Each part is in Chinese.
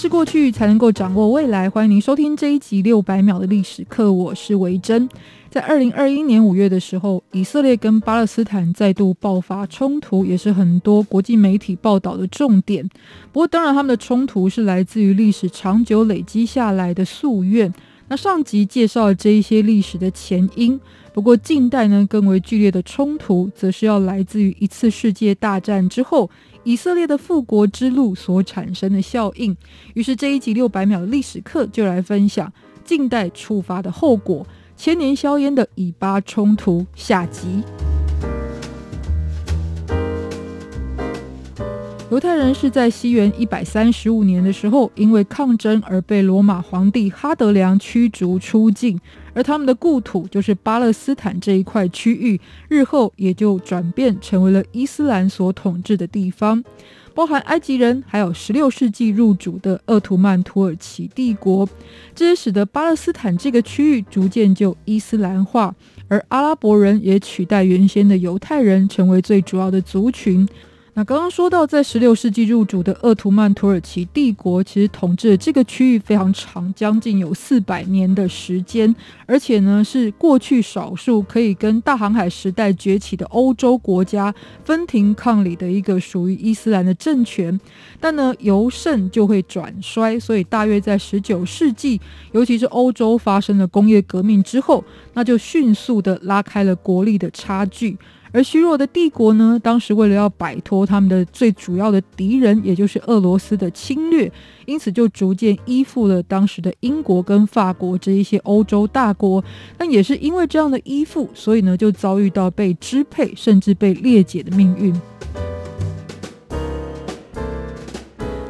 是过去，才能够掌握未来。欢迎您收听这一集六百秒的历史课，我是维珍。在二零二一年五月的时候，以色列跟巴勒斯坦再度爆发冲突，也是很多国际媒体报道的重点。不过，当然他们的冲突是来自于历史长久累积下来的夙愿。那上集介绍了这一些历史的前因。不过，近代呢更为剧烈的冲突，则是要来自于一次世界大战之后，以色列的复国之路所产生的效应。于是这一集六百秒的历史课就来分享近代触发的后果。千年硝烟的以巴冲突下集。犹太人是在西元一百三十五年的时候，因为抗争而被罗马皇帝哈德良驱逐出境，而他们的故土就是巴勒斯坦这一块区域，日后也就转变成为了伊斯兰所统治的地方。包含埃及人，还有十六世纪入主的鄂图曼土耳其帝国，这也使得巴勒斯坦这个区域逐渐就伊斯兰化，而阿拉伯人也取代原先的犹太人，成为最主要的族群。那刚刚说到，在十六世纪入主的鄂图曼土耳其帝国，其实统治这个区域非常长，将近有四百年的时间，而且呢，是过去少数可以跟大航海时代崛起的欧洲国家分庭抗礼的一个属于伊斯兰的政权。但呢，由盛就会转衰，所以大约在十九世纪，尤其是欧洲发生了工业革命之后，那就迅速的拉开了国力的差距。而虚弱的帝国呢，当时为了要摆脱他们的最主要的敌人，也就是俄罗斯的侵略，因此就逐渐依附了当时的英国跟法国这一些欧洲大国。但也是因为这样的依附，所以呢，就遭遇到被支配甚至被裂解的命运。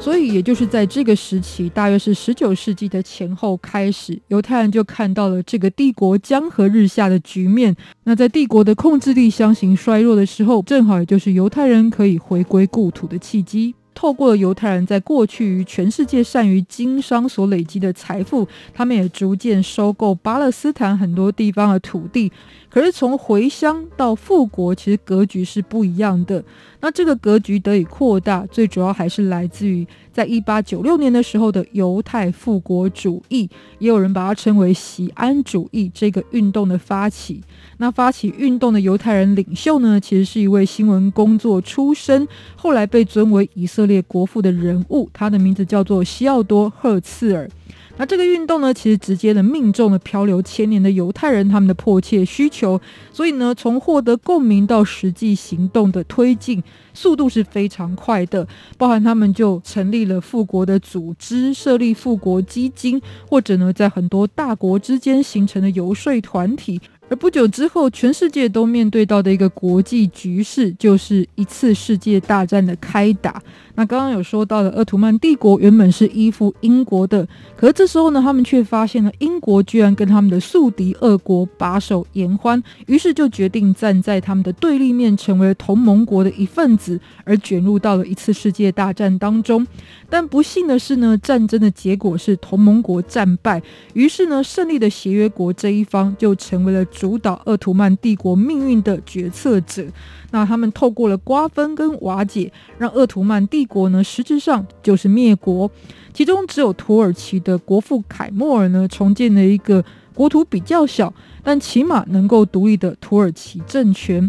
所以，也就是在这个时期，大约是十九世纪的前后开始，犹太人就看到了这个帝国江河日下的局面。那在帝国的控制力相形衰弱的时候，正好也就是犹太人可以回归故土的契机。透过了犹太人在过去于全世界善于经商所累积的财富，他们也逐渐收购巴勒斯坦很多地方的土地。可是从回乡到复国，其实格局是不一样的。那这个格局得以扩大，最主要还是来自于在一八九六年的时候的犹太复国主义，也有人把它称为锡安主义这个运动的发起。那发起运动的犹太人领袖呢，其实是一位新闻工作出身，后来被尊为以色列国父的人物，他的名字叫做西奥多·赫茨尔。那这个运动呢，其实直接的命中了漂流千年的犹太人他们的迫切需求，所以呢，从获得共鸣到实际行动的推进速度是非常快的。包含他们就成立了复国的组织，设立复国基金，或者呢，在很多大国之间形成了游说团体。而不久之后，全世界都面对到的一个国际局势，就是一次世界大战的开打。那刚刚有说到的，鄂图曼帝国原本是依附英国的，可是这时候呢，他们却发现了英国居然跟他们的宿敌俄国把守言欢，于是就决定站在他们的对立面，成为了同盟国的一份子，而卷入到了一次世界大战当中。但不幸的是呢，战争的结果是同盟国战败，于是呢，胜利的协约国这一方就成为了主导鄂图曼帝国命运的决策者。那他们透过了瓜分跟瓦解，让鄂图曼帝国呢，实质上就是灭国。其中只有土耳其的国父凯末尔呢，重建了一个国土比较小，但起码能够独立的土耳其政权。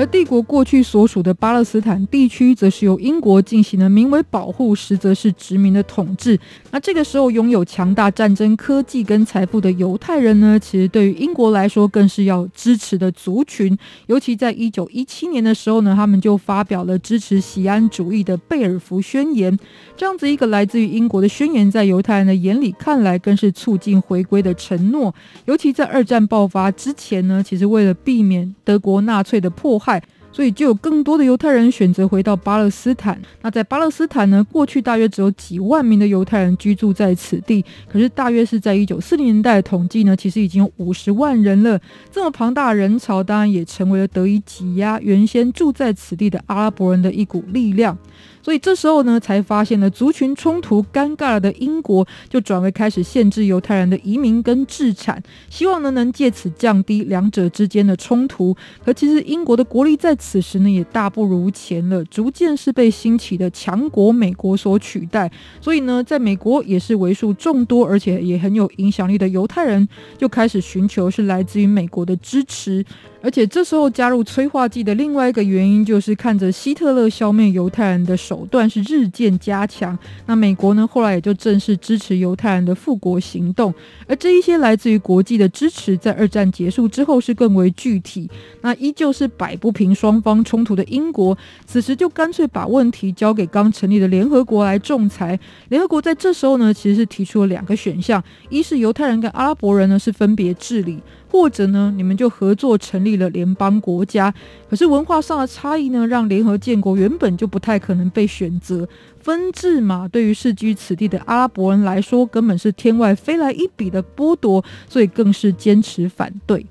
而帝国过去所属的巴勒斯坦地区，则是由英国进行了名为保护，实则是殖民的统治。那这个时候，拥有强大战争科技跟财富的犹太人呢，其实对于英国来说，更是要支持的族群。尤其在一九一七年的时候呢，他们就发表了支持锡安主义的贝尔福宣言。这样子一个来自于英国的宣言，在犹太人的眼里看来，更是促进回归的承诺。尤其在二战爆发之前呢，其实为了避免德国纳粹的迫害所以就有更多的犹太人选择回到巴勒斯坦。那在巴勒斯坦呢，过去大约只有几万名的犹太人居住在此地，可是大约是在一九四零年代统计呢，其实已经有五十万人了。这么庞大的人潮，当然也成为了得以挤压原先住在此地的阿拉伯人的一股力量。所以这时候呢，才发现了族群冲突尴尬了的英国，就转为开始限制犹太人的移民跟制产，希望呢能借此降低两者之间的冲突。可其实英国的国力在此时呢也大不如前了，逐渐是被兴起的强国美国所取代。所以呢，在美国也是为数众多而且也很有影响力的犹太人，就开始寻求是来自于美国的支持。而且这时候加入催化剂的另外一个原因，就是看着希特勒消灭犹太人的手段是日渐加强，那美国呢后来也就正式支持犹太人的复国行动。而这一些来自于国际的支持，在二战结束之后是更为具体。那依旧是摆不平双方冲突的英国，此时就干脆把问题交给刚成立的联合国来仲裁。联合国在这时候呢，其实是提出了两个选项：一是犹太人跟阿拉伯人呢是分别治理。或者呢，你们就合作成立了联邦国家。可是文化上的差异呢，让联合建国原本就不太可能被被选择。分治嘛，对于世居此地的阿拉伯人来说，根本是天外飞来一笔的剥夺，所以更是坚持反对。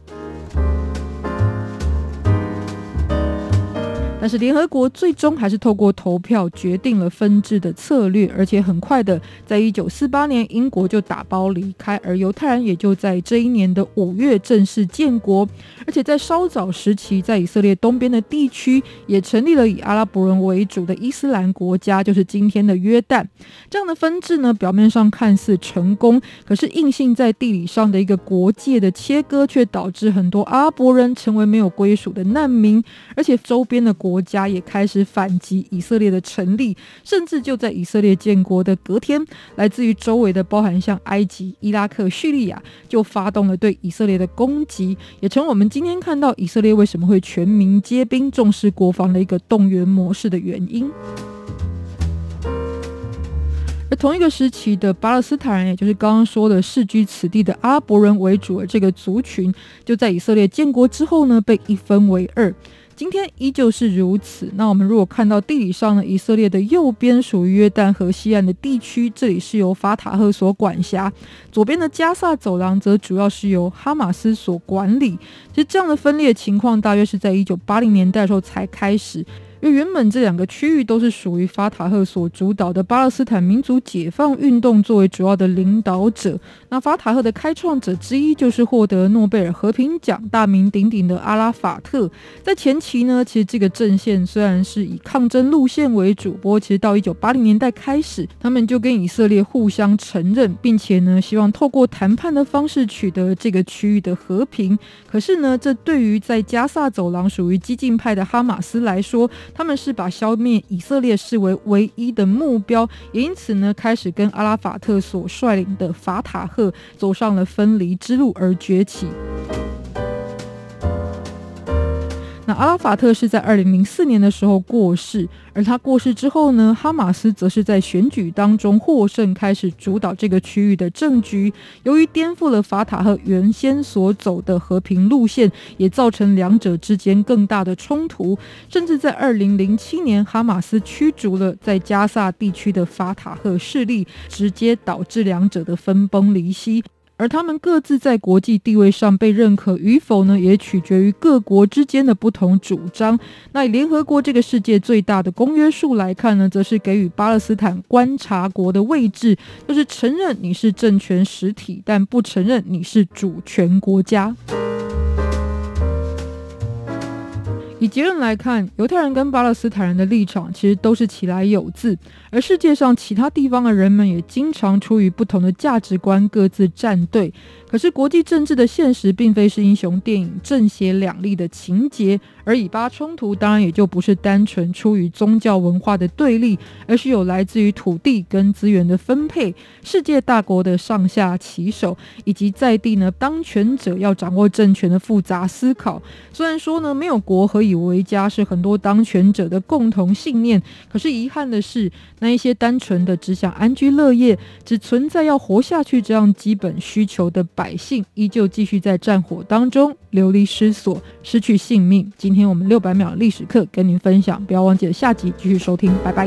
但是联合国最终还是透过投票决定了分治的策略，而且很快的，在一九四八年，英国就打包离开，而犹太人也就在这一年的五月正式建国。而且在稍早时期，在以色列东边的地区也成立了以阿拉伯人为主的伊斯兰国家，就是今天的约旦。这样的分治呢，表面上看似成功，可是硬性在地理上的一个国界的切割，却导致很多阿拉伯人成为没有归属的难民，而且周边的国。国家也开始反击以色列的成立，甚至就在以色列建国的隔天，来自于周围的包含像埃及、伊拉克、叙利亚，就发动了对以色列的攻击，也成我们今天看到以色列为什么会全民皆兵、重视国防的一个动员模式的原因。而同一个时期的巴勒斯坦人，也就是刚刚说的世居此地的阿拉伯人为主的这个族群，就在以色列建国之后呢，被一分为二。今天依旧是如此。那我们如果看到地理上呢，以色列的右边属于约旦河西岸的地区，这里是由法塔赫所管辖；左边的加萨走廊则主要是由哈马斯所管理。其实这样的分裂情况，大约是在一九八零年代的时候才开始。因为原本这两个区域都是属于法塔赫所主导的巴勒斯坦民族解放运动作为主要的领导者。那法塔赫的开创者之一就是获得诺贝尔和平奖、大名鼎鼎的阿拉法特。在前期呢，其实这个阵线虽然是以抗争路线为主，不过其实到一九八零年代开始，他们就跟以色列互相承认，并且呢，希望透过谈判的方式取得这个区域的和平。可是呢，这对于在加萨走廊属于激进派的哈马斯来说，他们是把消灭以色列视为唯一的目标，也因此呢，开始跟阿拉法特所率领的法塔赫走上了分离之路而崛起。阿拉法特是在二零零四年的时候过世，而他过世之后呢，哈马斯则是在选举当中获胜，开始主导这个区域的政局。由于颠覆了法塔赫原先所走的和平路线，也造成两者之间更大的冲突。甚至在二零零七年，哈马斯驱逐了在加萨地区的法塔赫势力，直接导致两者的分崩离析。而他们各自在国际地位上被认可与否呢，也取决于各国之间的不同主张。那联合国这个世界最大的公约数来看呢，则是给予巴勒斯坦观察国的位置，就是承认你是政权实体，但不承认你是主权国家。以结论来看，犹太人跟巴勒斯坦人的立场其实都是起来有字，而世界上其他地方的人们也经常出于不同的价值观各自站队。可是国际政治的现实并非是英雄电影正邪两立的情节，而以巴冲突当然也就不是单纯出于宗教文化的对立而是有来自于土地跟资源的分配世界大国的上下棋手以及在地呢当权者要掌握政权的复杂思考。虽然说呢没有国何以为家是很多当权者的共同信念可是遗憾的是那一些单纯的只想安居乐业只存在要活下去这样基本需求的百姓依旧继续在战火当中流离失所失去性命。今天今天我们六百秒历史课跟您分享，不要忘记了下集继续收听，拜拜。